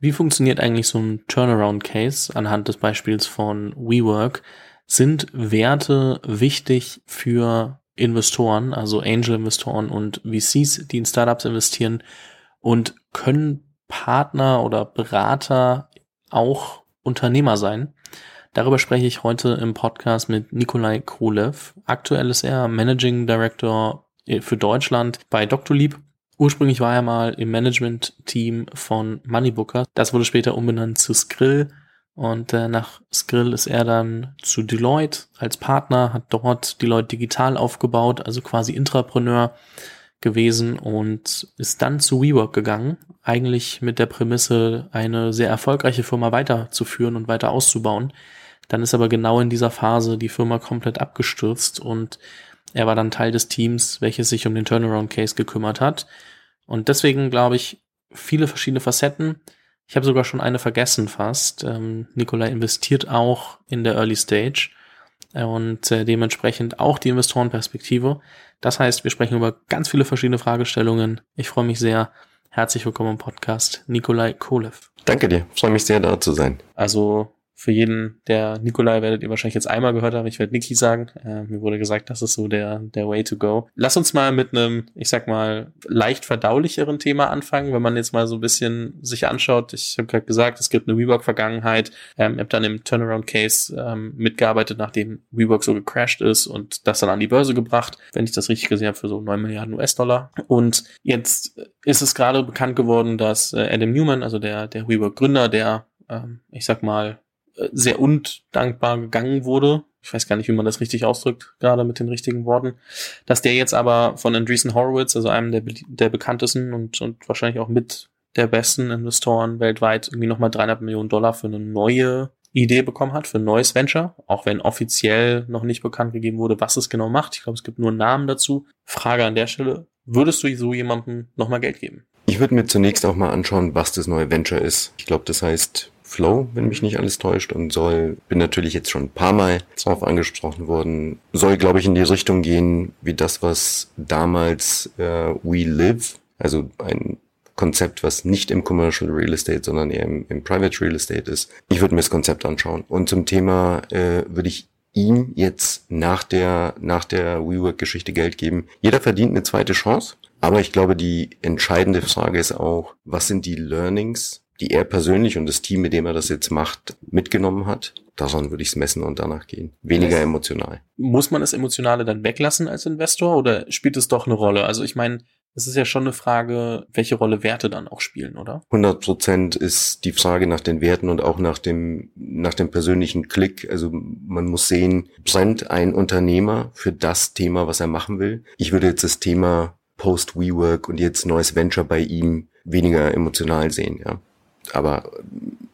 Wie funktioniert eigentlich so ein Turnaround-Case anhand des Beispiels von WeWork? Sind Werte wichtig für Investoren, also Angel-Investoren und VCs, die in Startups investieren? Und können Partner oder Berater auch Unternehmer sein? Darüber spreche ich heute im Podcast mit Nikolai Krolev. Aktuell ist er Managing Director für Deutschland bei Doctolib Ursprünglich war er mal im Management-Team von Moneybooker. Das wurde später umbenannt zu Skrill. Und äh, nach Skrill ist er dann zu Deloitte als Partner, hat dort Deloitte Digital aufgebaut, also quasi Intrapreneur gewesen und ist dann zu WeWork gegangen, eigentlich mit der Prämisse, eine sehr erfolgreiche Firma weiterzuführen und weiter auszubauen. Dann ist aber genau in dieser Phase die Firma komplett abgestürzt und er war dann Teil des Teams, welches sich um den Turnaround Case gekümmert hat. Und deswegen glaube ich, viele verschiedene Facetten. Ich habe sogar schon eine vergessen fast. Ähm, Nikolai investiert auch in der Early Stage und äh, dementsprechend auch die Investorenperspektive. Das heißt, wir sprechen über ganz viele verschiedene Fragestellungen. Ich freue mich sehr. Herzlich willkommen im Podcast, Nikolai Kolev. Danke dir, freue mich sehr da zu sein. Also für jeden, der Nikolai werdet ihr wahrscheinlich jetzt einmal gehört haben. Ich werde Niki sagen. Äh, mir wurde gesagt, das ist so der, der Way to go. Lass uns mal mit einem, ich sag mal, leicht verdaulicheren Thema anfangen, wenn man jetzt mal so ein bisschen sich anschaut. Ich habe gerade gesagt, es gibt eine WeWork-Vergangenheit. Ähm, ihr habt dann im Turnaround-Case ähm, mitgearbeitet, nachdem WeWork so gecrashed ist und das dann an die Börse gebracht, wenn ich das richtig gesehen habe, für so 9 Milliarden US-Dollar. Und jetzt ist es gerade bekannt geworden, dass äh, Adam Newman, also der, der WeWork-Gründer, der, ähm, ich sag mal, sehr undankbar gegangen wurde. Ich weiß gar nicht, wie man das richtig ausdrückt, gerade mit den richtigen Worten. Dass der jetzt aber von Andreessen Horowitz, also einem der, der bekanntesten und, und wahrscheinlich auch mit der besten Investoren weltweit, irgendwie nochmal 300 Millionen Dollar für eine neue Idee bekommen hat, für ein neues Venture, auch wenn offiziell noch nicht bekannt gegeben wurde, was es genau macht. Ich glaube, es gibt nur einen Namen dazu. Frage an der Stelle, würdest du so jemandem nochmal Geld geben? Ich würde mir zunächst auch mal anschauen, was das neue Venture ist. Ich glaube, das heißt Flow, wenn mich nicht alles täuscht, und soll, bin natürlich jetzt schon ein paar Mal drauf angesprochen worden, soll, glaube ich, in die Richtung gehen, wie das, was damals äh, We Live, also ein Konzept, was nicht im Commercial Real Estate, sondern eher im, im Private Real Estate ist. Ich würde mir das Konzept anschauen. Und zum Thema äh, würde ich ihm jetzt nach der, nach der WeWork-Geschichte Geld geben. Jeder verdient eine zweite Chance. Aber ich glaube, die entscheidende Frage ist auch, was sind die Learnings die er persönlich und das Team, mit dem er das jetzt macht, mitgenommen hat. Daran würde ich es messen und danach gehen. Weniger das emotional. Muss man das Emotionale dann weglassen als Investor oder spielt es doch eine Rolle? Also ich meine, es ist ja schon eine Frage, welche Rolle Werte dann auch spielen, oder? 100 Prozent ist die Frage nach den Werten und auch nach dem, nach dem persönlichen Klick. Also man muss sehen, brennt ein Unternehmer für das Thema, was er machen will. Ich würde jetzt das Thema Post-WeWork und jetzt neues Venture bei ihm weniger emotional sehen, ja aber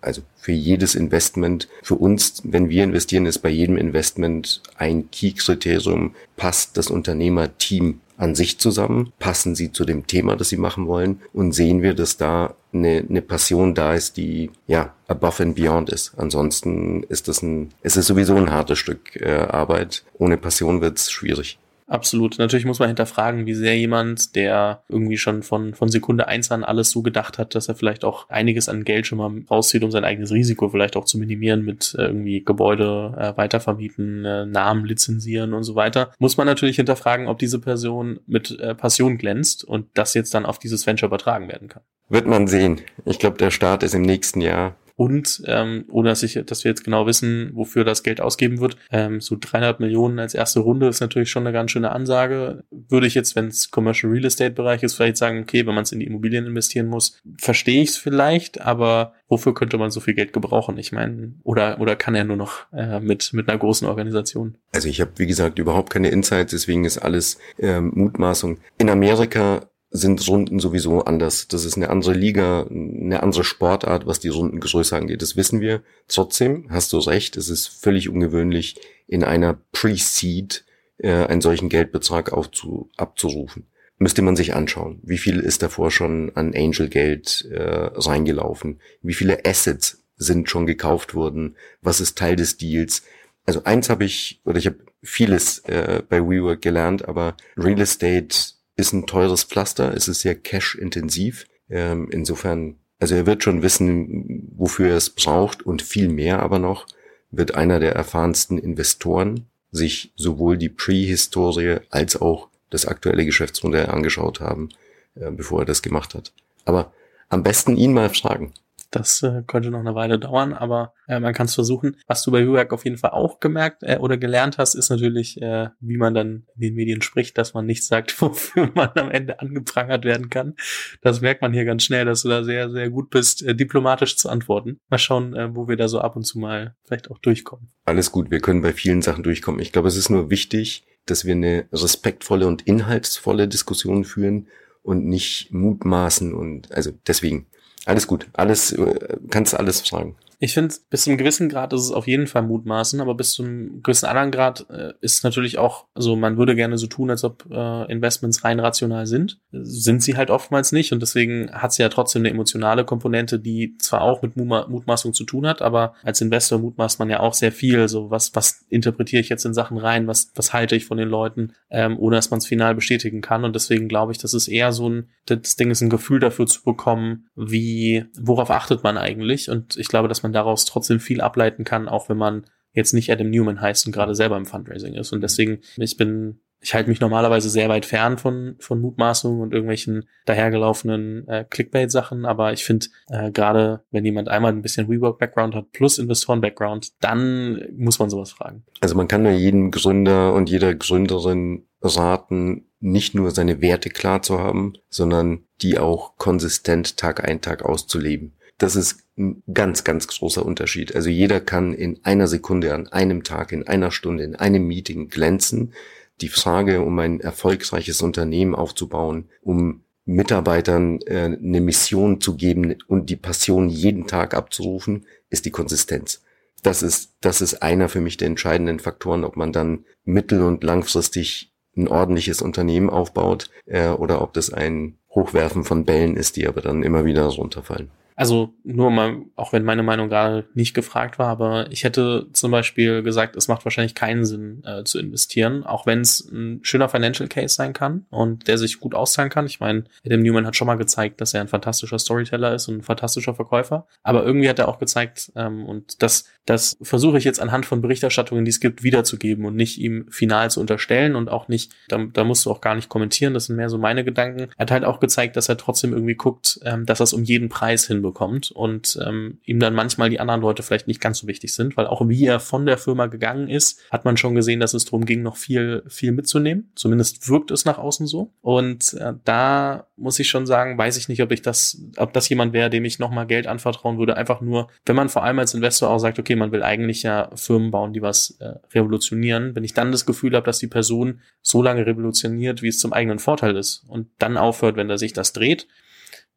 also für jedes Investment, für uns, wenn wir investieren, ist bei jedem Investment ein Key-Kriterium, passt das Unternehmerteam an sich zusammen, passen sie zu dem Thema, das sie machen wollen und sehen wir, dass da eine, eine Passion da ist, die ja above and beyond ist. Ansonsten ist das ein, es ist sowieso ein hartes Stück äh, Arbeit. Ohne Passion wird's schwierig. Absolut. Natürlich muss man hinterfragen, wie sehr jemand, der irgendwie schon von, von Sekunde eins an alles so gedacht hat, dass er vielleicht auch einiges an Geld schon mal rauszieht, um sein eigenes Risiko vielleicht auch zu minimieren mit äh, irgendwie Gebäude äh, weitervermieten, äh, Namen lizenzieren und so weiter, muss man natürlich hinterfragen, ob diese Person mit äh, Passion glänzt und das jetzt dann auf dieses Venture übertragen werden kann. Wird man sehen. Ich glaube, der Start ist im nächsten Jahr. Und ähm, ohne dass ich, dass wir jetzt genau wissen, wofür das Geld ausgeben wird, ähm, so 300 Millionen als erste Runde ist natürlich schon eine ganz schöne Ansage. Würde ich jetzt, wenn es Commercial Real Estate Bereich ist, vielleicht sagen, okay, wenn man es in die Immobilien investieren muss, verstehe ich es vielleicht, aber wofür könnte man so viel Geld gebrauchen? Ich meine, oder oder kann er nur noch äh, mit mit einer großen Organisation? Also ich habe wie gesagt überhaupt keine Insights, deswegen ist alles ähm, Mutmaßung. In Amerika sind Runden sowieso anders. Das ist eine andere Liga, eine andere Sportart, was die Rundengröße angeht. Das wissen wir. Trotzdem hast du recht, es ist völlig ungewöhnlich, in einer Pre-Seed äh, einen solchen Geldbetrag aufzu abzurufen. Müsste man sich anschauen. Wie viel ist davor schon an Angel-Geld äh, reingelaufen? Wie viele Assets sind schon gekauft worden? Was ist Teil des Deals? Also eins habe ich, oder ich habe vieles äh, bei WeWork gelernt, aber Real Estate ist ein teures Pflaster, es ist sehr cash-intensiv. Ähm, insofern Also er wird schon wissen, wofür er es braucht und viel mehr aber noch wird einer der erfahrensten Investoren sich sowohl die Pre-Historie als auch das aktuelle Geschäftsmodell angeschaut haben, äh, bevor er das gemacht hat. Aber am besten ihn mal fragen. Das äh, könnte noch eine Weile dauern, aber äh, man kann es versuchen. Was du bei WeWork auf jeden Fall auch gemerkt äh, oder gelernt hast, ist natürlich, äh, wie man dann in den Medien spricht, dass man nichts sagt, wofür man am Ende angeprangert werden kann. Das merkt man hier ganz schnell, dass du da sehr, sehr gut bist, äh, diplomatisch zu antworten. Mal schauen, äh, wo wir da so ab und zu mal vielleicht auch durchkommen. Alles gut, wir können bei vielen Sachen durchkommen. Ich glaube, es ist nur wichtig, dass wir eine respektvolle und inhaltsvolle Diskussion führen und nicht mutmaßen und also deswegen alles gut, alles äh, kannst alles fragen. Ich finde, bis zu einem gewissen Grad ist es auf jeden Fall mutmaßen, aber bis zu einem gewissen anderen Grad äh, ist es natürlich auch, also man würde gerne so tun, als ob äh, Investments rein rational sind. Sind sie halt oftmals nicht und deswegen hat sie ja trotzdem eine emotionale Komponente, die zwar auch mit Mutmaßung zu tun hat, aber als Investor mutmaßt man ja auch sehr viel. So, was, was interpretiere ich jetzt in Sachen rein, was, was halte ich von den Leuten, ähm, ohne dass man es final bestätigen kann. Und deswegen glaube ich, das ist eher so ein, das Ding ist ein Gefühl dafür zu bekommen, wie, worauf achtet man eigentlich? Und ich glaube, dass man daraus trotzdem viel ableiten kann, auch wenn man jetzt nicht Adam Newman heißt und gerade selber im Fundraising ist. Und deswegen, ich bin, ich halte mich normalerweise sehr weit fern von, von Mutmaßungen und irgendwelchen dahergelaufenen äh, Clickbait-Sachen. Aber ich finde, äh, gerade wenn jemand einmal ein bisschen Rework-Background hat plus Investoren-Background, dann muss man sowas fragen. Also man kann ja jedem Gründer und jeder Gründerin raten, nicht nur seine Werte klar zu haben, sondern die auch konsistent Tag ein, Tag auszuleben. Das ist ein ganz, ganz großer Unterschied. Also jeder kann in einer Sekunde, an einem Tag, in einer Stunde, in einem Meeting glänzen. Die Frage, um ein erfolgreiches Unternehmen aufzubauen, um Mitarbeitern äh, eine Mission zu geben und die Passion jeden Tag abzurufen, ist die Konsistenz. Das ist, das ist einer für mich der entscheidenden Faktoren, ob man dann mittel- und langfristig ein ordentliches Unternehmen aufbaut äh, oder ob das ein Hochwerfen von Bällen ist, die aber dann immer wieder runterfallen. Also nur mal, auch wenn meine Meinung gerade nicht gefragt war, aber ich hätte zum Beispiel gesagt, es macht wahrscheinlich keinen Sinn äh, zu investieren, auch wenn es ein schöner Financial Case sein kann und der sich gut auszahlen kann. Ich meine, Adam Newman hat schon mal gezeigt, dass er ein fantastischer Storyteller ist und ein fantastischer Verkäufer, aber irgendwie hat er auch gezeigt, ähm, und das, das versuche ich jetzt anhand von Berichterstattungen, die es gibt, wiederzugeben und nicht ihm final zu unterstellen und auch nicht, da, da musst du auch gar nicht kommentieren, das sind mehr so meine Gedanken. Er hat halt auch gezeigt, dass er trotzdem irgendwie guckt, ähm, dass er es um jeden Preis hinbekommt bekommt und ähm, ihm dann manchmal die anderen Leute vielleicht nicht ganz so wichtig sind, weil auch wie er von der Firma gegangen ist, hat man schon gesehen, dass es darum ging, noch viel, viel mitzunehmen. Zumindest wirkt es nach außen so. Und äh, da muss ich schon sagen, weiß ich nicht, ob ich das, ob das jemand wäre, dem ich nochmal Geld anvertrauen würde. Einfach nur, wenn man vor allem als Investor auch sagt, okay, man will eigentlich ja Firmen bauen, die was äh, revolutionieren. Wenn ich dann das Gefühl habe, dass die Person so lange revolutioniert, wie es zum eigenen Vorteil ist und dann aufhört, wenn er sich das dreht,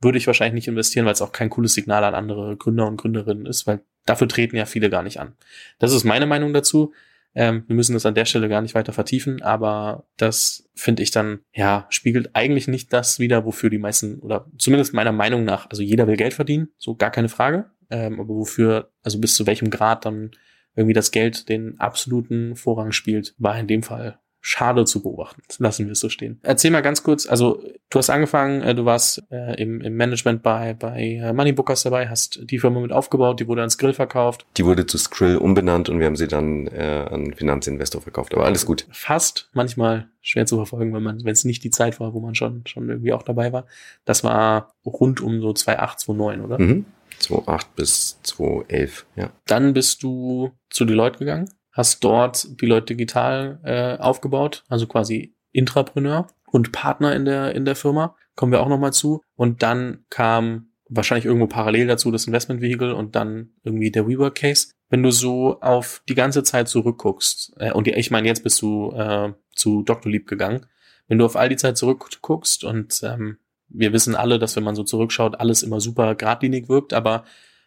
würde ich wahrscheinlich nicht investieren, weil es auch kein cooles Signal an andere Gründer und Gründerinnen ist, weil dafür treten ja viele gar nicht an. Das ist meine Meinung dazu. Ähm, wir müssen das an der Stelle gar nicht weiter vertiefen, aber das finde ich dann, ja, spiegelt eigentlich nicht das wieder, wofür die meisten, oder zumindest meiner Meinung nach, also jeder will Geld verdienen, so gar keine Frage, ähm, aber wofür, also bis zu welchem Grad dann irgendwie das Geld den absoluten Vorrang spielt, war in dem Fall schade zu beobachten. Lassen wir es so stehen. Erzähl mal ganz kurz, also du hast angefangen, äh, du warst äh, im, im Management bei, bei äh, Moneybookers dabei, hast die Firma mit aufgebaut, die wurde ans Skrill verkauft. Die wurde zu Skrill umbenannt und wir haben sie dann äh, an Finanzinvestor verkauft, aber alles gut. Fast, manchmal schwer zu verfolgen, wenn man, wenn es nicht die Zeit war, wo man schon, schon irgendwie auch dabei war. Das war rund um so 2008, 2009, oder? Mhm. 2008 bis 2011, ja. Dann bist du zu Deloitte gegangen hast dort die Leute digital äh, aufgebaut, also quasi Intrapreneur und Partner in der, in der Firma. Kommen wir auch nochmal zu. Und dann kam wahrscheinlich irgendwo parallel dazu das Investment Vehicle und dann irgendwie der WeWork Case. Wenn du so auf die ganze Zeit zurückguckst, äh, und ich meine, jetzt bist du äh, zu Dr. Lieb gegangen, wenn du auf all die Zeit zurückguckst und ähm, wir wissen alle, dass wenn man so zurückschaut, alles immer super geradlinig wirkt, aber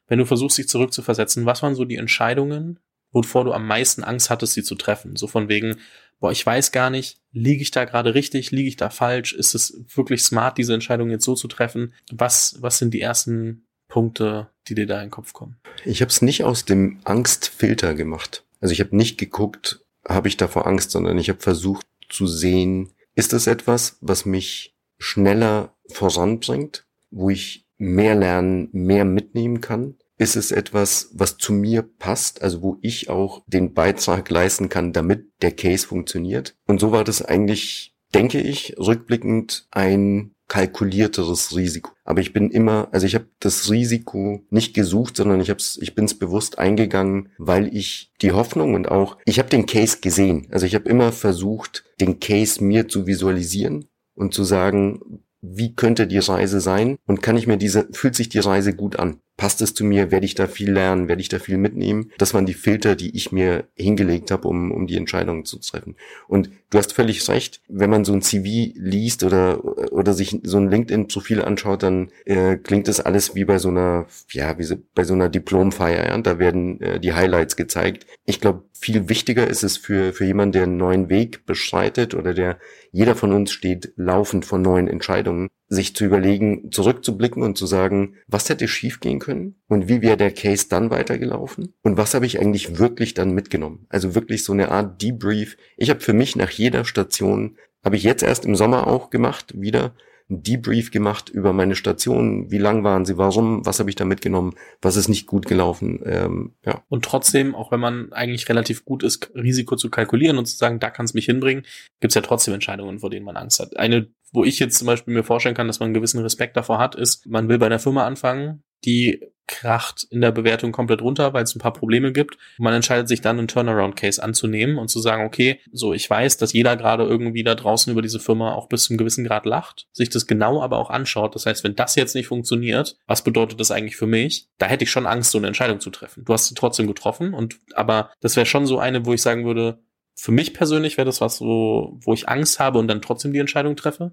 wenn du versuchst, dich zurückzuversetzen, was waren so die Entscheidungen, wovor du am meisten Angst hattest, sie zu treffen. So von wegen, boah, ich weiß gar nicht, liege ich da gerade richtig, liege ich da falsch? Ist es wirklich smart, diese Entscheidung jetzt so zu treffen? Was, was sind die ersten Punkte, die dir da in den Kopf kommen? Ich habe es nicht aus dem Angstfilter gemacht. Also ich habe nicht geguckt, habe ich davor Angst, sondern ich habe versucht zu sehen, ist das etwas, was mich schneller voranbringt, wo ich mehr lernen, mehr mitnehmen kann? Ist es etwas, was zu mir passt, also wo ich auch den Beitrag leisten kann, damit der Case funktioniert? Und so war das eigentlich, denke ich, rückblickend ein kalkulierteres Risiko. Aber ich bin immer, also ich habe das Risiko nicht gesucht, sondern ich hab's, ich bin es bewusst eingegangen, weil ich die Hoffnung und auch, ich habe den Case gesehen. Also ich habe immer versucht, den Case mir zu visualisieren und zu sagen, wie könnte die Reise sein und kann ich mir diese, fühlt sich die Reise gut an? Passt es zu mir? Werde ich da viel lernen? Werde ich da viel mitnehmen? Das waren die Filter, die ich mir hingelegt habe, um, um die Entscheidungen zu treffen. Und du hast völlig recht, wenn man so ein CV liest oder, oder sich so ein LinkedIn-Profil anschaut, dann äh, klingt das alles wie bei so einer, ja, wie so, bei so einer Diplomfeier. Ja? Da werden äh, die Highlights gezeigt. Ich glaube, viel wichtiger ist es für, für jemanden, der einen neuen Weg beschreitet oder der jeder von uns steht laufend vor neuen Entscheidungen, sich zu überlegen, zurückzublicken und zu sagen, was hätte schiefgehen können und wie wäre der Case dann weitergelaufen und was habe ich eigentlich wirklich dann mitgenommen. Also wirklich so eine Art Debrief. Ich habe für mich nach jeder Station, habe ich jetzt erst im Sommer auch gemacht, wieder ein Debrief gemacht über meine Station, wie lang waren sie, warum, was habe ich da mitgenommen, was ist nicht gut gelaufen. Ähm, ja. Und trotzdem, auch wenn man eigentlich relativ gut ist, Risiko zu kalkulieren und zu sagen, da kann es mich hinbringen, gibt es ja trotzdem Entscheidungen, vor denen man Angst hat. Eine, wo ich jetzt zum Beispiel mir vorstellen kann, dass man einen gewissen Respekt davor hat, ist, man will bei einer Firma anfangen, die kracht in der Bewertung komplett runter, weil es ein paar Probleme gibt. Man entscheidet sich dann, einen Turnaround-Case anzunehmen und zu sagen, okay, so ich weiß, dass jeder gerade irgendwie da draußen über diese Firma auch bis zum gewissen Grad lacht, sich das genau aber auch anschaut. Das heißt, wenn das jetzt nicht funktioniert, was bedeutet das eigentlich für mich? Da hätte ich schon Angst, so eine Entscheidung zu treffen. Du hast sie trotzdem getroffen und aber das wäre schon so eine, wo ich sagen würde, für mich persönlich wäre das was, wo, wo ich Angst habe und dann trotzdem die Entscheidung treffe.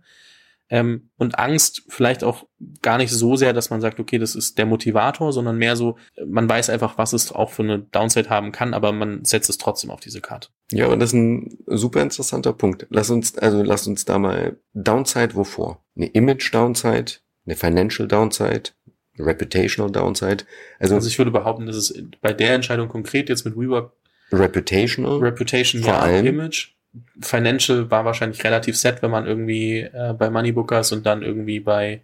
Ähm, und Angst vielleicht auch gar nicht so sehr, dass man sagt, okay, das ist der Motivator, sondern mehr so, man weiß einfach, was es auch für eine Downside haben kann, aber man setzt es trotzdem auf diese Karte. Ja, und das ist ein super interessanter Punkt. Lass uns, also lass uns da mal Downside wovor? Eine Image Downside, eine Financial Downside, Reputational Downside. Also, also ich würde behaupten, dass es bei der Entscheidung konkret jetzt mit WeWork Reputational, Reputation, vor ja, allem, Image Financial war wahrscheinlich relativ set, wenn man irgendwie äh, bei Moneybookers und dann irgendwie bei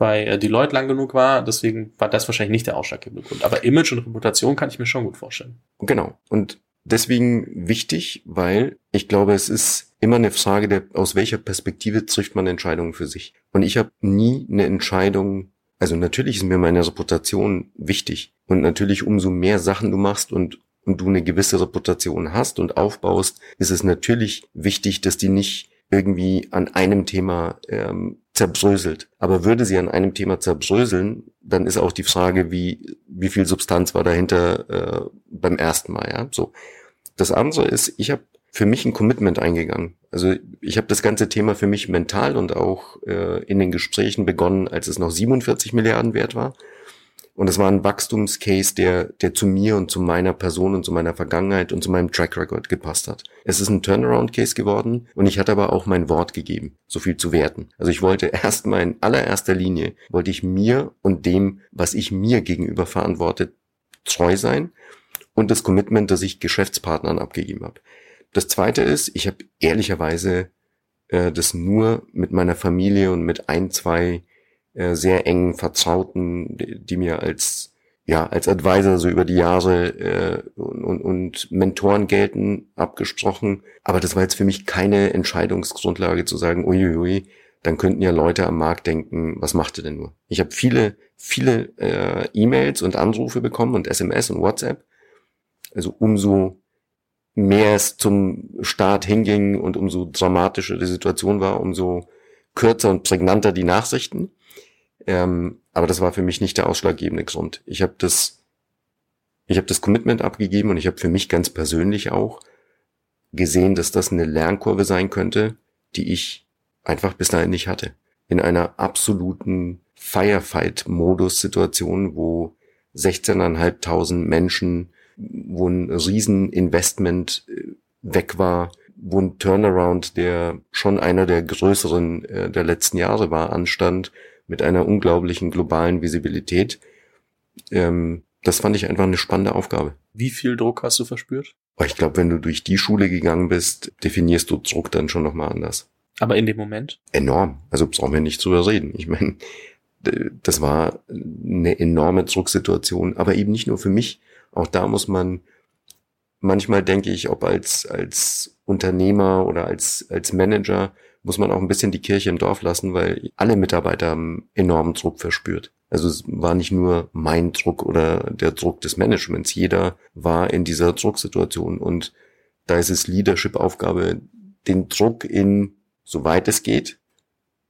bei äh, Deloitte lang genug war. Deswegen war das wahrscheinlich nicht der ausschlaggebende Grund. Aber Image und Reputation kann ich mir schon gut vorstellen. Genau. Und deswegen wichtig, weil ich glaube, es ist immer eine Frage der, aus welcher Perspektive trifft man Entscheidungen für sich. Und ich habe nie eine Entscheidung, also natürlich ist mir meine Reputation wichtig. Und natürlich umso mehr Sachen du machst und und du eine gewisse Reputation hast und aufbaust, ist es natürlich wichtig, dass die nicht irgendwie an einem Thema ähm, zerbröselt. Aber würde sie an einem Thema zerbröseln, dann ist auch die Frage, wie, wie viel Substanz war dahinter äh, beim ersten Mal. Ja? So. Das andere ist, ich habe für mich ein Commitment eingegangen. Also ich habe das ganze Thema für mich mental und auch äh, in den Gesprächen begonnen, als es noch 47 Milliarden wert war. Und es war ein Wachstumscase, der, der zu mir und zu meiner Person und zu meiner Vergangenheit und zu meinem Track Record gepasst hat. Es ist ein Turnaround-Case geworden und ich hatte aber auch mein Wort gegeben, so viel zu werten. Also ich wollte erstmal in allererster Linie, wollte ich mir und dem, was ich mir gegenüber verantwortet, treu sein und das Commitment, das ich Geschäftspartnern abgegeben habe. Das zweite ist, ich habe ehrlicherweise äh, das nur mit meiner Familie und mit ein, zwei äh, sehr engen Vertrauten, die, mir als ja als Advisor so über die Jahre äh, und, und Mentoren gelten abgesprochen. Aber das war jetzt für mich keine Entscheidungsgrundlage zu sagen, uiuiui, dann könnten ja Leute am Markt denken, was macht ihr denn nur? Ich habe viele, viele äh, E-Mails und Anrufe bekommen und SMS und WhatsApp. Also umso mehr es zum Start hinging und umso dramatischer die Situation war, umso kürzer und prägnanter die Nachrichten. Ähm, aber das war für mich nicht der ausschlaggebende Grund. Ich habe das, ich habe das Commitment abgegeben und ich habe für mich ganz persönlich auch gesehen, dass das eine Lernkurve sein könnte, die ich einfach bis dahin nicht hatte. In einer absoluten Firefight-Modus-Situation, wo 16.500 Menschen, wo ein Rieseninvestment äh, weg war, wo ein Turnaround, der schon einer der größeren äh, der letzten Jahre war, anstand, mit einer unglaublichen globalen Visibilität. Ähm, das fand ich einfach eine spannende Aufgabe. Wie viel Druck hast du verspürt? Ich glaube, wenn du durch die Schule gegangen bist, definierst du Druck dann schon nochmal anders. Aber in dem Moment? Enorm. Also brauchen wir nicht drüber reden. Ich meine, das war eine enorme Drucksituation, aber eben nicht nur für mich. Auch da muss man manchmal denke ich, ob als, als Unternehmer oder als, als Manager muss man auch ein bisschen die Kirche im Dorf lassen, weil alle Mitarbeiter haben enormen Druck verspürt. Also es war nicht nur mein Druck oder der Druck des Managements. Jeder war in dieser Drucksituation und da ist es Leadership-Aufgabe, den Druck in, soweit es geht,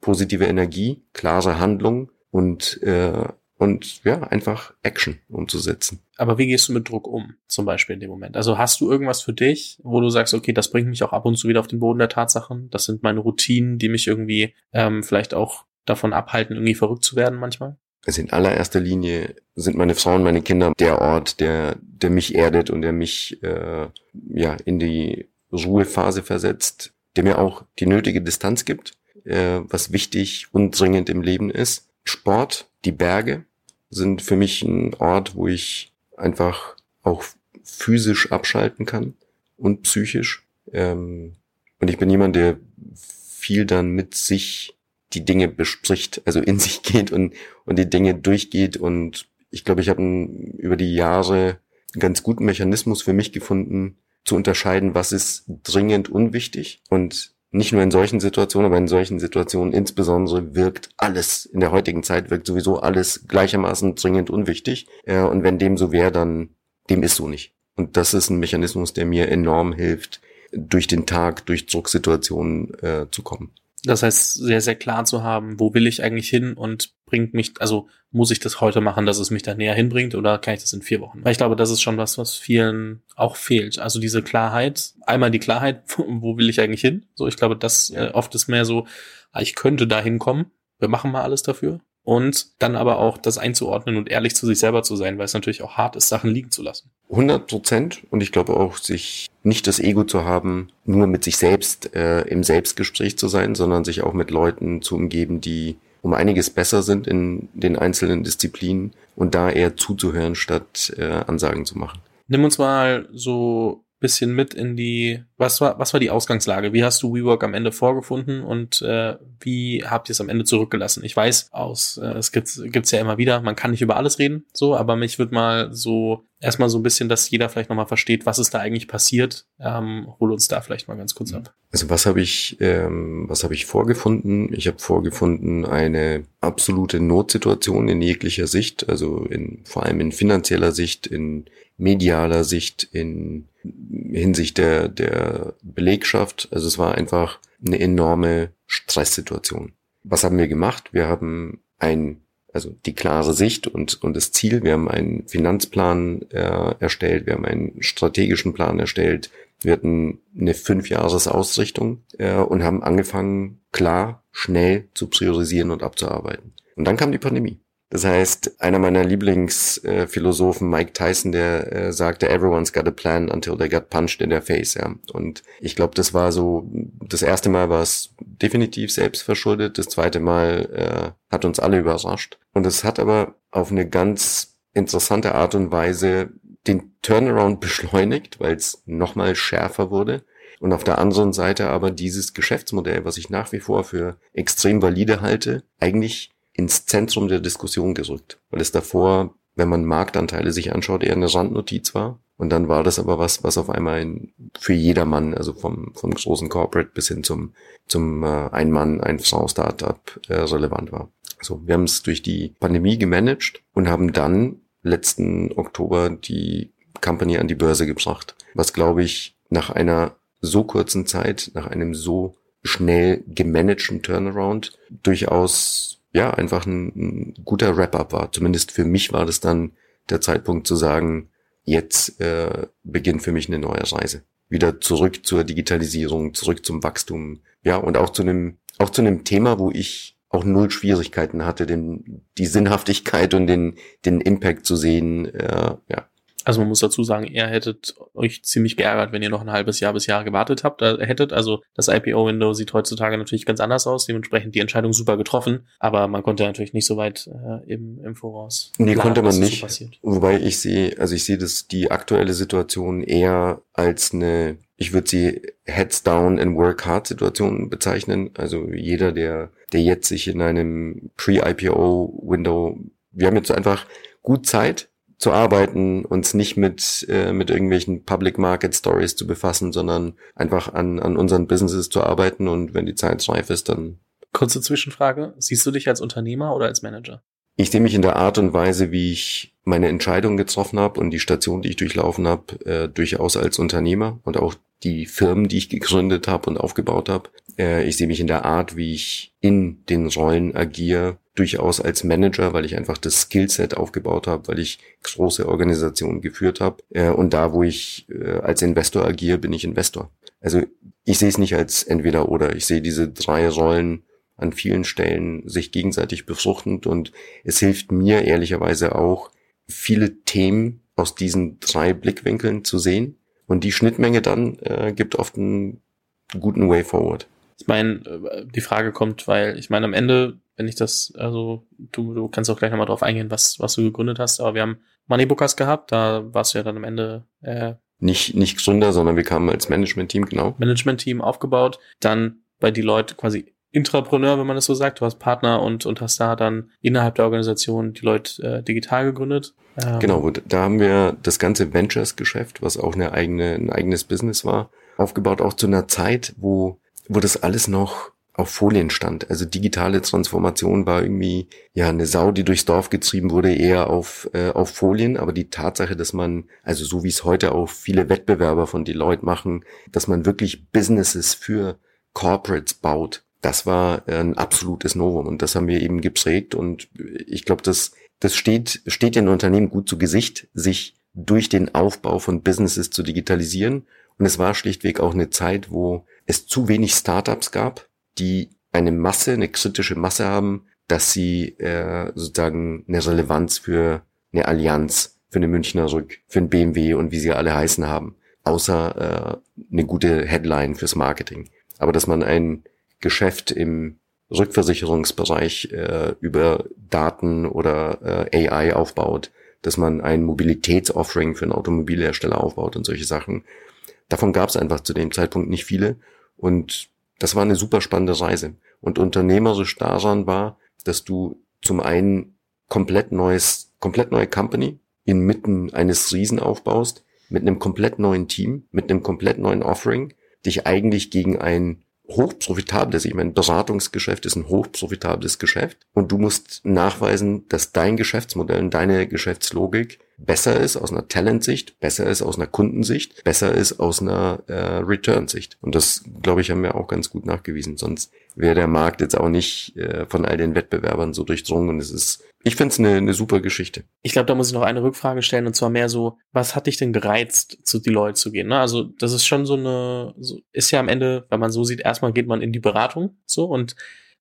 positive Energie, klare Handlung und äh, und ja, einfach Action umzusetzen. Aber wie gehst du mit Druck um, zum Beispiel in dem Moment? Also hast du irgendwas für dich, wo du sagst, okay, das bringt mich auch ab und zu wieder auf den Boden der Tatsachen. Das sind meine Routinen, die mich irgendwie ähm, vielleicht auch davon abhalten, irgendwie verrückt zu werden manchmal? Also in allererster Linie sind meine Frauen, meine Kinder der Ort, der, der mich erdet und der mich äh, ja in die Ruhephase versetzt, der mir auch die nötige Distanz gibt, äh, was wichtig und dringend im Leben ist. Sport, die Berge, sind für mich ein Ort, wo ich einfach auch physisch abschalten kann und psychisch. Ähm, und ich bin jemand, der viel dann mit sich die Dinge bespricht, also in sich geht und, und die Dinge durchgeht. Und ich glaube, ich habe über die Jahre einen ganz guten Mechanismus für mich gefunden, zu unterscheiden, was ist dringend unwichtig und nicht nur in solchen Situationen, aber in solchen Situationen insbesondere wirkt alles, in der heutigen Zeit wirkt sowieso alles gleichermaßen dringend unwichtig. Äh, und wenn dem so wäre, dann dem ist so nicht. Und das ist ein Mechanismus, der mir enorm hilft, durch den Tag, durch Drucksituationen äh, zu kommen. Das heißt, sehr, sehr klar zu haben, wo will ich eigentlich hin und bringt mich, also muss ich das heute machen, dass es mich da näher hinbringt oder kann ich das in vier Wochen? Weil ich glaube, das ist schon was, was vielen auch fehlt. Also diese Klarheit, einmal die Klarheit, wo will ich eigentlich hin? So, ich glaube, das äh, oft ist mehr so, ah, ich könnte da hinkommen, wir machen mal alles dafür und dann aber auch das einzuordnen und ehrlich zu sich selber zu sein, weil es natürlich auch hart ist, Sachen liegen zu lassen. 100 Prozent und ich glaube auch, sich nicht das Ego zu haben, nur mit sich selbst äh, im Selbstgespräch zu sein, sondern sich auch mit Leuten zu umgeben, die um einiges besser sind in den einzelnen Disziplinen und da eher zuzuhören, statt äh, Ansagen zu machen. Nimm uns mal so bisschen mit in die, was war, was war die Ausgangslage? Wie hast du WeWork am Ende vorgefunden und äh, wie habt ihr es am Ende zurückgelassen? Ich weiß aus, äh, es gibt gibt's ja immer wieder, man kann nicht über alles reden, so, aber mich würde mal so erstmal so ein bisschen, dass jeder vielleicht nochmal versteht, was ist da eigentlich passiert. Ähm, hol uns da vielleicht mal ganz kurz ab. Also was habe ich, ähm, was habe ich vorgefunden? Ich habe vorgefunden eine absolute Notsituation in jeglicher Sicht, also in vor allem in finanzieller Sicht, in medialer Sicht, in Hinsicht der, der Belegschaft. Also es war einfach eine enorme Stresssituation. Was haben wir gemacht? Wir haben ein, also die klare Sicht und, und das Ziel. Wir haben einen Finanzplan äh, erstellt. Wir haben einen strategischen Plan erstellt. Wir hatten eine Fünfjahresausrichtung äh, und haben angefangen, klar, schnell zu priorisieren und abzuarbeiten. Und dann kam die Pandemie. Das heißt, einer meiner Lieblingsphilosophen, Mike Tyson, der äh, sagte, everyone's got a plan until they got punched in their face. Ja. Und ich glaube, das war so, das erste Mal war es definitiv selbst verschuldet, das zweite Mal äh, hat uns alle überrascht. Und es hat aber auf eine ganz interessante Art und Weise den Turnaround beschleunigt, weil es nochmal schärfer wurde. Und auf der anderen Seite aber dieses Geschäftsmodell, was ich nach wie vor für extrem valide halte, eigentlich ins Zentrum der Diskussion gerückt, weil es davor, wenn man Marktanteile sich anschaut, eher eine Randnotiz war. Und dann war das aber was, was auf einmal ein, für jedermann, also vom, vom großen Corporate bis hin zum, zum äh, Ein-Mann, Ein-Frau-Startup äh, relevant war. So, wir haben es durch die Pandemie gemanagt und haben dann letzten Oktober die Company an die Börse gebracht, was glaube ich nach einer so kurzen Zeit, nach einem so schnell gemanagten Turnaround durchaus ja, einfach ein, ein guter Wrap-up war. Zumindest für mich war das dann der Zeitpunkt zu sagen, jetzt äh, beginnt für mich eine neue Reise. Wieder zurück zur Digitalisierung, zurück zum Wachstum. Ja, und auch zu einem, auch zu einem Thema, wo ich auch null Schwierigkeiten hatte, den, die Sinnhaftigkeit und den, den Impact zu sehen. Äh, ja, Also man muss dazu sagen, ihr hättet euch ziemlich geärgert, wenn ihr noch ein halbes Jahr bis Jahr gewartet habt, äh, hättet. Also das IPO-Window sieht heutzutage natürlich ganz anders aus, dementsprechend die Entscheidung super getroffen, aber man konnte natürlich nicht so weit äh, im, im Voraus. Nee, planen, konnte man nicht. So Wobei ich sehe, also ich sehe das die aktuelle Situation eher als eine, ich würde sie Heads down and work hard Situation bezeichnen. Also jeder, der, der jetzt sich in einem Pre-IPO-Window, wir haben jetzt einfach gut Zeit, zu arbeiten, uns nicht mit, äh, mit irgendwelchen Public Market Stories zu befassen, sondern einfach an, an unseren Businesses zu arbeiten und wenn die Zeit reif ist, dann. Kurze Zwischenfrage. Siehst du dich als Unternehmer oder als Manager? Ich sehe mich in der Art und Weise, wie ich meine Entscheidungen getroffen habe und die Station, die ich durchlaufen habe, äh, durchaus als Unternehmer und auch die Firmen, die ich gegründet habe und aufgebaut habe. Äh, ich sehe mich in der Art, wie ich in den Rollen agiere, durchaus als Manager, weil ich einfach das Skillset aufgebaut habe, weil ich große Organisationen geführt habe. Äh, und da, wo ich äh, als Investor agiere, bin ich Investor. Also ich sehe es nicht als entweder oder. Ich sehe diese drei Rollen an vielen Stellen sich gegenseitig befruchtend und es hilft mir ehrlicherweise auch, viele Themen aus diesen drei Blickwinkeln zu sehen. Und die Schnittmenge dann äh, gibt oft einen guten Way forward. Ich meine, äh, die Frage kommt, weil ich meine, am Ende wenn ich das, also du, du kannst auch gleich nochmal drauf eingehen, was, was du gegründet hast, aber wir haben Moneybookers gehabt, da warst du ja dann am Ende äh, nicht, nicht Gründer, sondern wir kamen als Management-Team, genau. Management-Team aufgebaut, dann bei die Leute quasi Intrapreneur, wenn man das so sagt. Du hast Partner und, und hast da dann innerhalb der Organisation die Leute äh, digital gegründet. Ähm, genau, da haben wir das ganze Ventures-Geschäft, was auch eine eigene, ein eigenes Business war, aufgebaut, auch zu einer Zeit, wo, wo das alles noch auf Folien stand. Also digitale Transformation war irgendwie ja eine Sau, die durchs Dorf getrieben wurde, eher auf, äh, auf Folien. Aber die Tatsache, dass man, also so wie es heute auch viele Wettbewerber von Deloitte machen, dass man wirklich Businesses für Corporates baut, das war ein absolutes Novum und das haben wir eben geprägt und ich glaube, das, das steht, steht den Unternehmen gut zu Gesicht, sich durch den Aufbau von Businesses zu digitalisieren. Und es war schlichtweg auch eine Zeit, wo es zu wenig Startups gab, die eine Masse, eine kritische Masse haben, dass sie äh, sozusagen eine Relevanz für eine Allianz, für eine Münchner Rück, für ein BMW und wie sie alle heißen haben, außer äh, eine gute Headline fürs Marketing. Aber dass man ein Geschäft im Rückversicherungsbereich äh, über Daten oder äh, AI aufbaut, dass man ein Mobilitätsoffering für einen Automobilhersteller aufbaut und solche Sachen. Davon gab es einfach zu dem Zeitpunkt nicht viele. Und das war eine super spannende Reise. Und unternehmerisch daran war, dass du zum einen komplett neues, komplett neue Company inmitten eines Riesen aufbaust, mit einem komplett neuen Team, mit einem komplett neuen Offering, dich eigentlich gegen ein hochprofitables, ich meine, Beratungsgeschäft ist ein hochprofitables Geschäft und du musst nachweisen, dass dein Geschäftsmodell und deine Geschäftslogik besser ist aus einer Talent-Sicht, besser ist aus einer Kundensicht, besser ist aus einer äh, Return-Sicht. Und das, glaube ich, haben wir auch ganz gut nachgewiesen. Sonst wäre der Markt jetzt auch nicht äh, von all den Wettbewerbern so durchdrungen. Und es ist, ich finde es eine, eine super Geschichte. Ich glaube, da muss ich noch eine Rückfrage stellen und zwar mehr so, was hat dich denn gereizt, zu Deloitte zu gehen? Ne? Also das ist schon so eine, so, ist ja am Ende, wenn man so sieht, erstmal geht man in die Beratung so und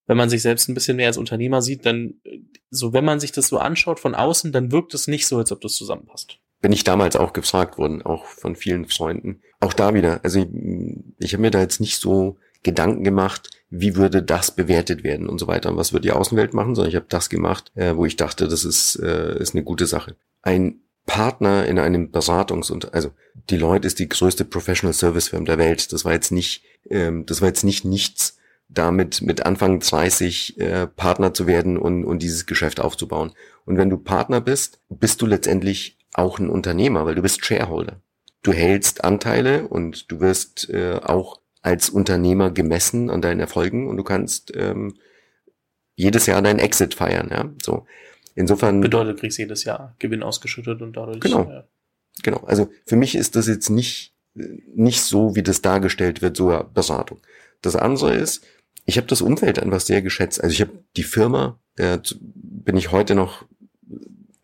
wenn man sich selbst ein bisschen mehr als Unternehmer sieht, dann, so wenn man sich das so anschaut von außen, dann wirkt es nicht so, als ob das zusammenpasst. Bin ich damals auch gefragt worden, auch von vielen Freunden. Auch da wieder, also ich, ich habe mir da jetzt nicht so Gedanken gemacht, wie würde das bewertet werden und so weiter und was wird die Außenwelt machen, sondern ich habe das gemacht, äh, wo ich dachte, das ist, äh, ist eine gute Sache. Ein Partner in einem Beratungs- und also Deloitte ist die größte Professional Service Firm der Welt. Das war jetzt nicht, ähm, das war jetzt nicht nichts, damit mit Anfang 30 äh, Partner zu werden und, und dieses Geschäft aufzubauen. Und wenn du Partner bist, bist du letztendlich auch ein Unternehmer, weil du bist Shareholder. Du hältst Anteile und du wirst äh, auch als Unternehmer gemessen an deinen Erfolgen und du kannst ähm, jedes Jahr deinen Exit feiern. Ja, so. Insofern bedeutet, du kriegst jedes Jahr Gewinn ausgeschüttet und dadurch. Genau. Ja. Genau. Also für mich ist das jetzt nicht nicht so, wie das dargestellt wird, so Beratung. Das andere ist, ich habe das Umfeld einfach sehr geschätzt. Also ich habe die Firma, äh, bin ich heute noch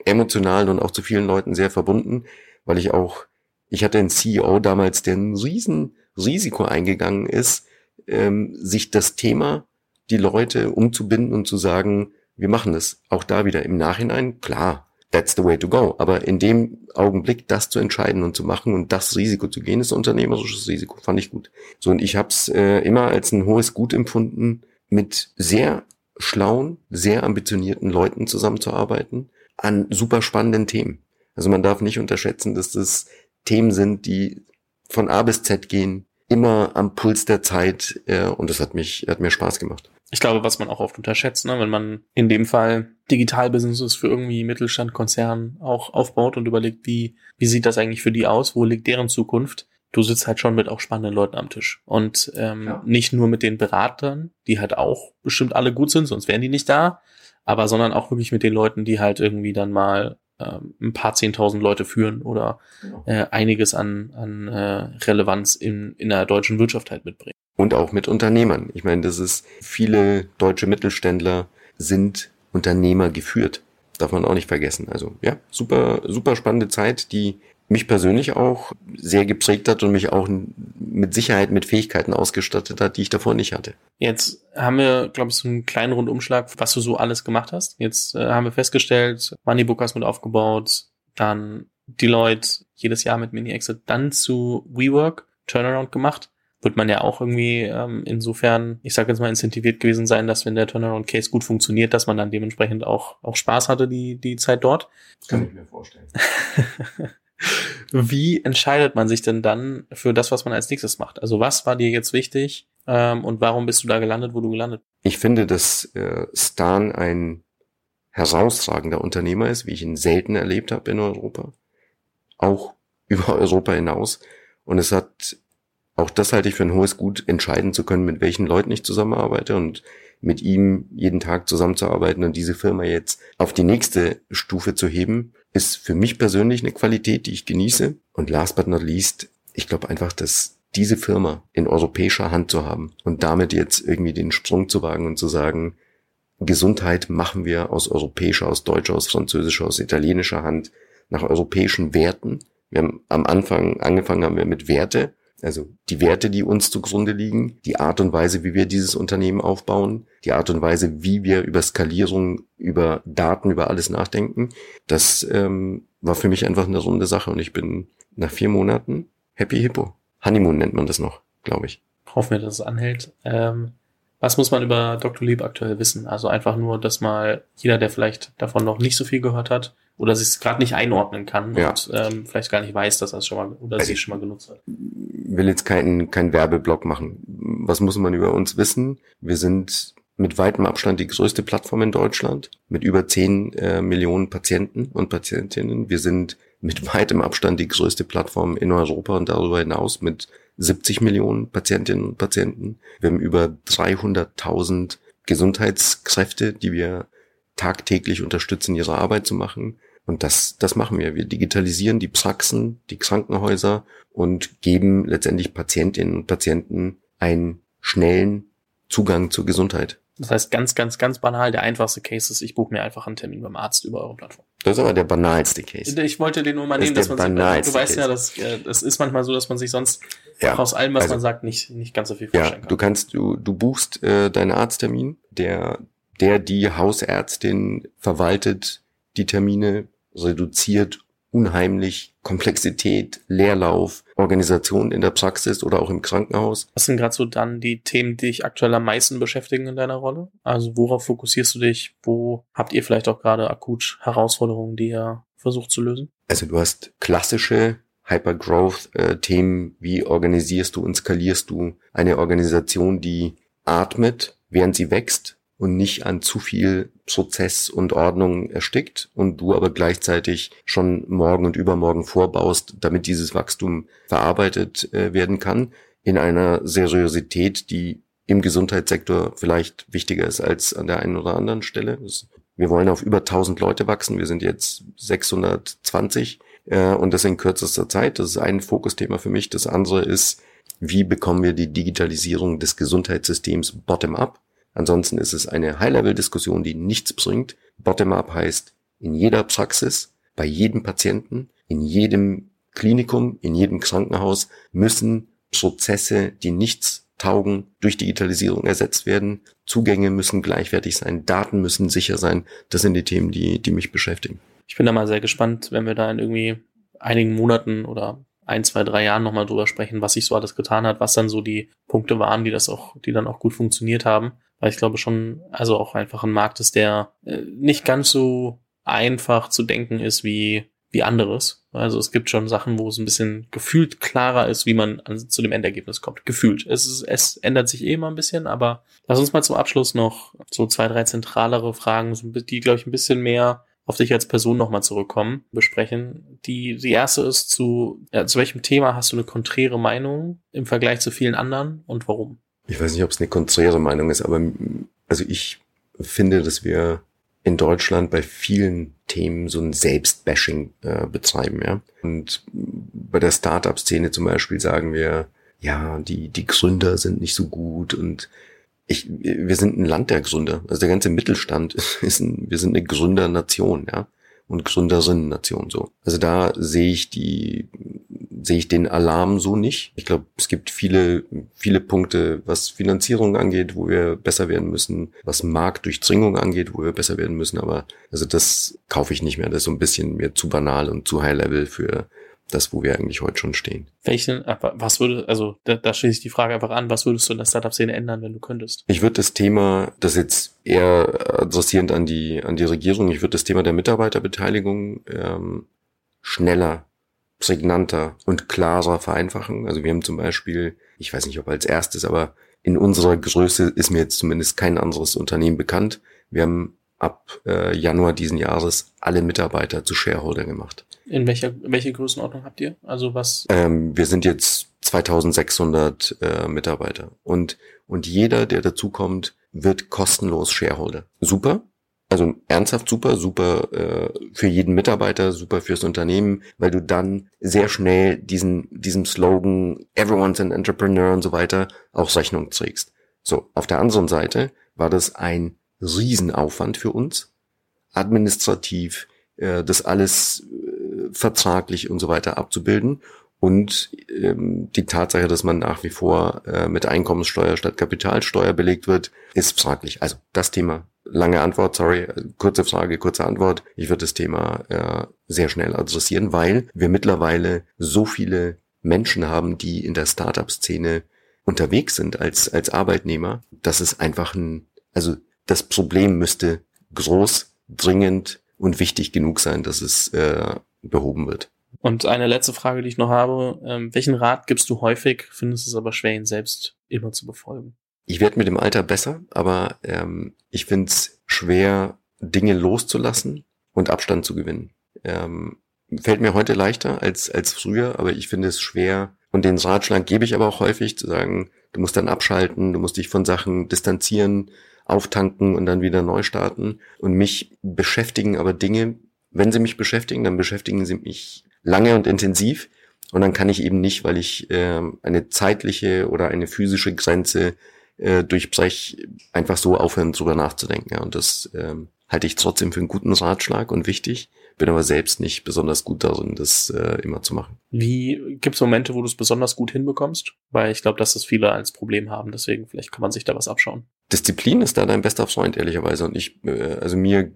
emotional und auch zu vielen Leuten sehr verbunden, weil ich auch, ich hatte einen CEO damals, der ein riesen Risiko eingegangen ist, ähm, sich das Thema, die Leute umzubinden und zu sagen, wir machen das. Auch da wieder im Nachhinein, klar, that's the way to go. Aber in dem Augenblick das zu entscheiden und zu machen und das Risiko zu gehen, ist unternehmerisches Risiko. Fand ich gut. So und ich habe es äh, immer als ein hohes Gut empfunden, mit sehr schlauen, sehr ambitionierten Leuten zusammenzuarbeiten an super spannenden Themen. Also man darf nicht unterschätzen, dass das Themen sind, die von A bis Z gehen, immer am Puls der Zeit äh, und das hat mich, hat mir Spaß gemacht. Ich glaube, was man auch oft unterschätzt, ne, wenn man in dem Fall Digitalbusinesses für irgendwie Mittelstand, Konzern auch aufbaut und überlegt, wie, wie sieht das eigentlich für die aus, wo liegt deren Zukunft, du sitzt halt schon mit auch spannenden Leuten am Tisch. Und ähm, ja. nicht nur mit den Beratern, die halt auch bestimmt alle gut sind, sonst wären die nicht da, aber sondern auch wirklich mit den Leuten, die halt irgendwie dann mal ähm, ein paar zehntausend Leute führen oder genau. äh, einiges an, an äh, Relevanz in, in der deutschen Wirtschaft halt mitbringen. Und auch mit Unternehmern. Ich meine, das ist, viele deutsche Mittelständler sind Unternehmer geführt. Darf man auch nicht vergessen. Also ja, super, super spannende Zeit, die mich persönlich auch sehr geprägt hat und mich auch mit Sicherheit mit Fähigkeiten ausgestattet hat, die ich davor nicht hatte. Jetzt haben wir, glaube ich, so einen kleinen Rundumschlag, was du so alles gemacht hast. Jetzt äh, haben wir festgestellt, Moneybook hast mit aufgebaut, dann Deloitte jedes Jahr mit Mini-Exit, dann zu WeWork, Turnaround gemacht. Wird man ja auch irgendwie ähm, insofern, ich sage jetzt mal, incentiviert gewesen sein, dass wenn der Turnaround-Case gut funktioniert, dass man dann dementsprechend auch, auch Spaß hatte, die, die Zeit dort. Das kann ich mir vorstellen. Wie entscheidet man sich denn dann für das, was man als nächstes macht? Also was war dir jetzt wichtig ähm, und warum bist du da gelandet, wo du gelandet bist? Ich finde, dass äh, Stan ein herausragender Unternehmer ist, wie ich ihn selten erlebt habe in Europa. Auch über Europa hinaus. Und es hat, auch das halte ich für ein hohes Gut, entscheiden zu können, mit welchen Leuten ich zusammenarbeite und mit ihm jeden Tag zusammenzuarbeiten und diese Firma jetzt auf die nächste Stufe zu heben, ist für mich persönlich eine Qualität, die ich genieße. Und last but not least, ich glaube einfach, dass diese Firma in europäischer Hand zu haben und damit jetzt irgendwie den Sprung zu wagen und zu sagen, Gesundheit machen wir aus europäischer, aus deutscher, aus französischer, aus italienischer Hand nach europäischen Werten. Wir haben am Anfang angefangen haben wir mit Werte, also die Werte, die uns zugrunde liegen, die Art und Weise, wie wir dieses Unternehmen aufbauen, die Art und Weise, wie wir über Skalierung, über Daten, über alles nachdenken, das ähm, war für mich einfach eine runde Sache und ich bin nach vier Monaten Happy Hippo. Honeymoon nennt man das noch, glaube ich. Hoffen wir, dass es anhält. Ähm, was muss man über Dr. Lieb aktuell wissen? Also einfach nur, dass mal jeder, der vielleicht davon noch nicht so viel gehört hat, oder sich es gerade nicht einordnen kann ja. und ähm, vielleicht gar nicht weiß, dass er es schon mal oder also sie schon mal genutzt hat. will jetzt keinen keinen Werbeblock machen. Was muss man über uns wissen? Wir sind mit weitem Abstand die größte Plattform in Deutschland mit über 10 äh, Millionen Patienten und Patientinnen. Wir sind mit weitem Abstand die größte Plattform in Europa und darüber hinaus mit 70 Millionen Patientinnen und Patienten. Wir haben über 300.000 Gesundheitskräfte, die wir tagtäglich unterstützen, ihre Arbeit zu machen. Und das, das machen wir. Wir digitalisieren die Praxen, die Krankenhäuser und geben letztendlich Patientinnen und Patienten einen schnellen Zugang zur Gesundheit. Das heißt ganz, ganz, ganz banal, der einfachste Case ist, ich buche mir einfach einen Termin beim Arzt über eure Plattform. Das ist aber der banalste Case. Ich wollte den nur mal nehmen, dass man sich, du weißt ja, das, äh, das ist manchmal so, dass man sich sonst ja, aus allem, was also, man sagt, nicht, nicht ganz so viel vorstellen ja, kann. Du kannst, du, du buchst äh, deinen Arzttermin, der, der die Hausärztin verwaltet die Termine reduziert unheimlich Komplexität, Leerlauf, Organisation in der Praxis oder auch im Krankenhaus. Was sind gerade so dann die Themen, die dich aktuell am meisten beschäftigen in deiner Rolle? Also worauf fokussierst du dich? Wo habt ihr vielleicht auch gerade akut Herausforderungen, die ihr versucht zu lösen? Also du hast klassische Hypergrowth-Themen, äh, wie organisierst du und skalierst du eine Organisation, die atmet, während sie wächst, und nicht an zu viel Prozess und Ordnung erstickt und du aber gleichzeitig schon morgen und übermorgen vorbaust, damit dieses Wachstum verarbeitet äh, werden kann, in einer Seriosität, die im Gesundheitssektor vielleicht wichtiger ist als an der einen oder anderen Stelle. Wir wollen auf über 1000 Leute wachsen. Wir sind jetzt 620 äh, und das in kürzester Zeit. Das ist ein Fokusthema für mich. Das andere ist, wie bekommen wir die Digitalisierung des Gesundheitssystems bottom-up? Ansonsten ist es eine High-Level-Diskussion, die nichts bringt. Bottom-up heißt in jeder Praxis, bei jedem Patienten, in jedem Klinikum, in jedem Krankenhaus müssen Prozesse, die nichts taugen, durch Digitalisierung ersetzt werden. Zugänge müssen gleichwertig sein, Daten müssen sicher sein. Das sind die Themen, die, die mich beschäftigen. Ich bin da mal sehr gespannt, wenn wir da in irgendwie einigen Monaten oder ein, zwei, drei Jahren nochmal drüber sprechen, was sich so alles getan hat, was dann so die Punkte waren, die das auch, die dann auch gut funktioniert haben. Weil ich glaube schon, also auch einfach ein Markt ist, der äh, nicht ganz so einfach zu denken ist wie, wie anderes. Also es gibt schon Sachen, wo es ein bisschen gefühlt klarer ist, wie man an, zu dem Endergebnis kommt. Gefühlt. Es, ist, es ändert sich eh immer ein bisschen, aber lass uns mal zum Abschluss noch so zwei, drei zentralere Fragen, die, glaube ich, ein bisschen mehr auf dich als Person nochmal zurückkommen, besprechen. Die, die erste ist zu, ja, zu welchem Thema hast du eine konträre Meinung im Vergleich zu vielen anderen und warum? Ich weiß nicht, ob es eine konträre Meinung ist, aber also ich finde, dass wir in Deutschland bei vielen Themen so ein Selbstbashing äh, betreiben, ja. Und bei der Startup-Szene zum Beispiel sagen wir, ja, die, die Gründer sind nicht so gut und ich, wir sind ein Land der Gründer. Also der ganze Mittelstand ist ein, wir sind eine Gründernation, ja. Und Gründerinnen-Nation so. Also da sehe ich die, sehe ich den Alarm so nicht. Ich glaube, es gibt viele, viele Punkte, was Finanzierung angeht, wo wir besser werden müssen, was Marktdurchdringung angeht, wo wir besser werden müssen. Aber also das kaufe ich nicht mehr. Das ist so ein bisschen mir zu banal und zu high level für das, wo wir eigentlich heute schon stehen. Welchen, was würde, also da, da schließe ich die Frage einfach an, was würdest du in der Startup-Szene ändern, wenn du könntest? Ich würde das Thema, das jetzt eher adressierend an die, an die Regierung, ich würde das Thema der Mitarbeiterbeteiligung ähm, schneller, prägnanter und klarer vereinfachen. Also wir haben zum Beispiel, ich weiß nicht, ob als erstes, aber in unserer Größe ist mir jetzt zumindest kein anderes Unternehmen bekannt. Wir haben ab äh, Januar diesen Jahres alle Mitarbeiter zu Shareholder gemacht. In welcher welche Größenordnung habt ihr? Also was? Ähm, wir sind jetzt 2600 äh, Mitarbeiter und und jeder, der dazukommt, wird kostenlos Shareholder. Super. Also ernsthaft super, super äh, für jeden Mitarbeiter, super fürs Unternehmen, weil du dann sehr schnell diesen diesem Slogan Everyone's an Entrepreneur und so weiter auch Rechnung trägst. So, auf der anderen Seite war das ein Riesenaufwand für uns, administrativ, äh, das alles vertraglich und so weiter abzubilden. Und ähm, die Tatsache, dass man nach wie vor äh, mit Einkommenssteuer statt Kapitalsteuer belegt wird, ist fraglich. Also das Thema, lange Antwort, sorry, kurze Frage, kurze Antwort. Ich würde das Thema äh, sehr schnell adressieren, weil wir mittlerweile so viele Menschen haben, die in der Startup-Szene unterwegs sind als, als Arbeitnehmer, dass es einfach ein, also das Problem müsste groß, dringend und wichtig genug sein, dass es äh, behoben wird. Und eine letzte Frage, die ich noch habe. Ähm, welchen Rat gibst du häufig, findest es aber schwer, ihn selbst immer zu befolgen? Ich werde mit dem Alter besser, aber ähm, ich finde es schwer, Dinge loszulassen und Abstand zu gewinnen. Ähm, fällt mir heute leichter als, als früher, aber ich finde es schwer. Und den Ratschlag gebe ich aber auch häufig, zu sagen, du musst dann abschalten, du musst dich von Sachen distanzieren, auftanken und dann wieder neu starten. Und mich beschäftigen aber Dinge, wenn sie mich beschäftigen, dann beschäftigen sie mich lange und intensiv. Und dann kann ich eben nicht, weil ich äh, eine zeitliche oder eine physische Grenze äh, durchbreche, einfach so aufhören, drüber nachzudenken. Ja, und das ähm, halte ich trotzdem für einen guten Ratschlag und wichtig, bin aber selbst nicht besonders gut darin, das äh, immer zu machen. Wie gibt es Momente, wo du es besonders gut hinbekommst? Weil ich glaube, dass das viele als Problem haben, deswegen vielleicht kann man sich da was abschauen. Disziplin ist da dein bester Freund, ehrlicherweise. Und ich, äh, also mir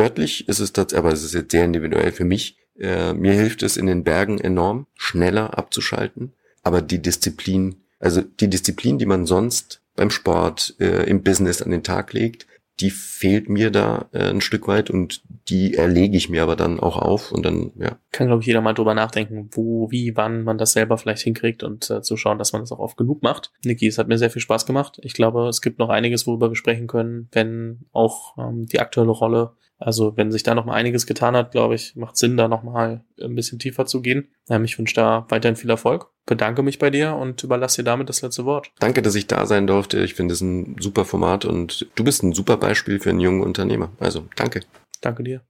örtlich ist es tatsächlich, aber es ist jetzt sehr individuell für mich. Äh, mir hilft es in den Bergen enorm, schneller abzuschalten. Aber die Disziplin, also die Disziplin, die man sonst beim Sport, äh, im Business an den Tag legt, die fehlt mir da äh, ein Stück weit und die erlege ich mir aber dann auch auf und dann, ja. Kann, glaube ich, jeder mal drüber nachdenken, wo, wie, wann man das selber vielleicht hinkriegt und äh, zu schauen, dass man das auch oft genug macht. Niki, es hat mir sehr viel Spaß gemacht. Ich glaube, es gibt noch einiges, worüber wir sprechen können, wenn auch ähm, die aktuelle Rolle also wenn sich da noch mal einiges getan hat, glaube ich, macht Sinn, da noch mal ein bisschen tiefer zu gehen. Ähm, ich wünsche da weiterhin viel Erfolg. Bedanke mich bei dir und überlasse dir damit das letzte Wort. Danke, dass ich da sein durfte. Ich finde es ein super Format und du bist ein super Beispiel für einen jungen Unternehmer. Also danke. Danke dir.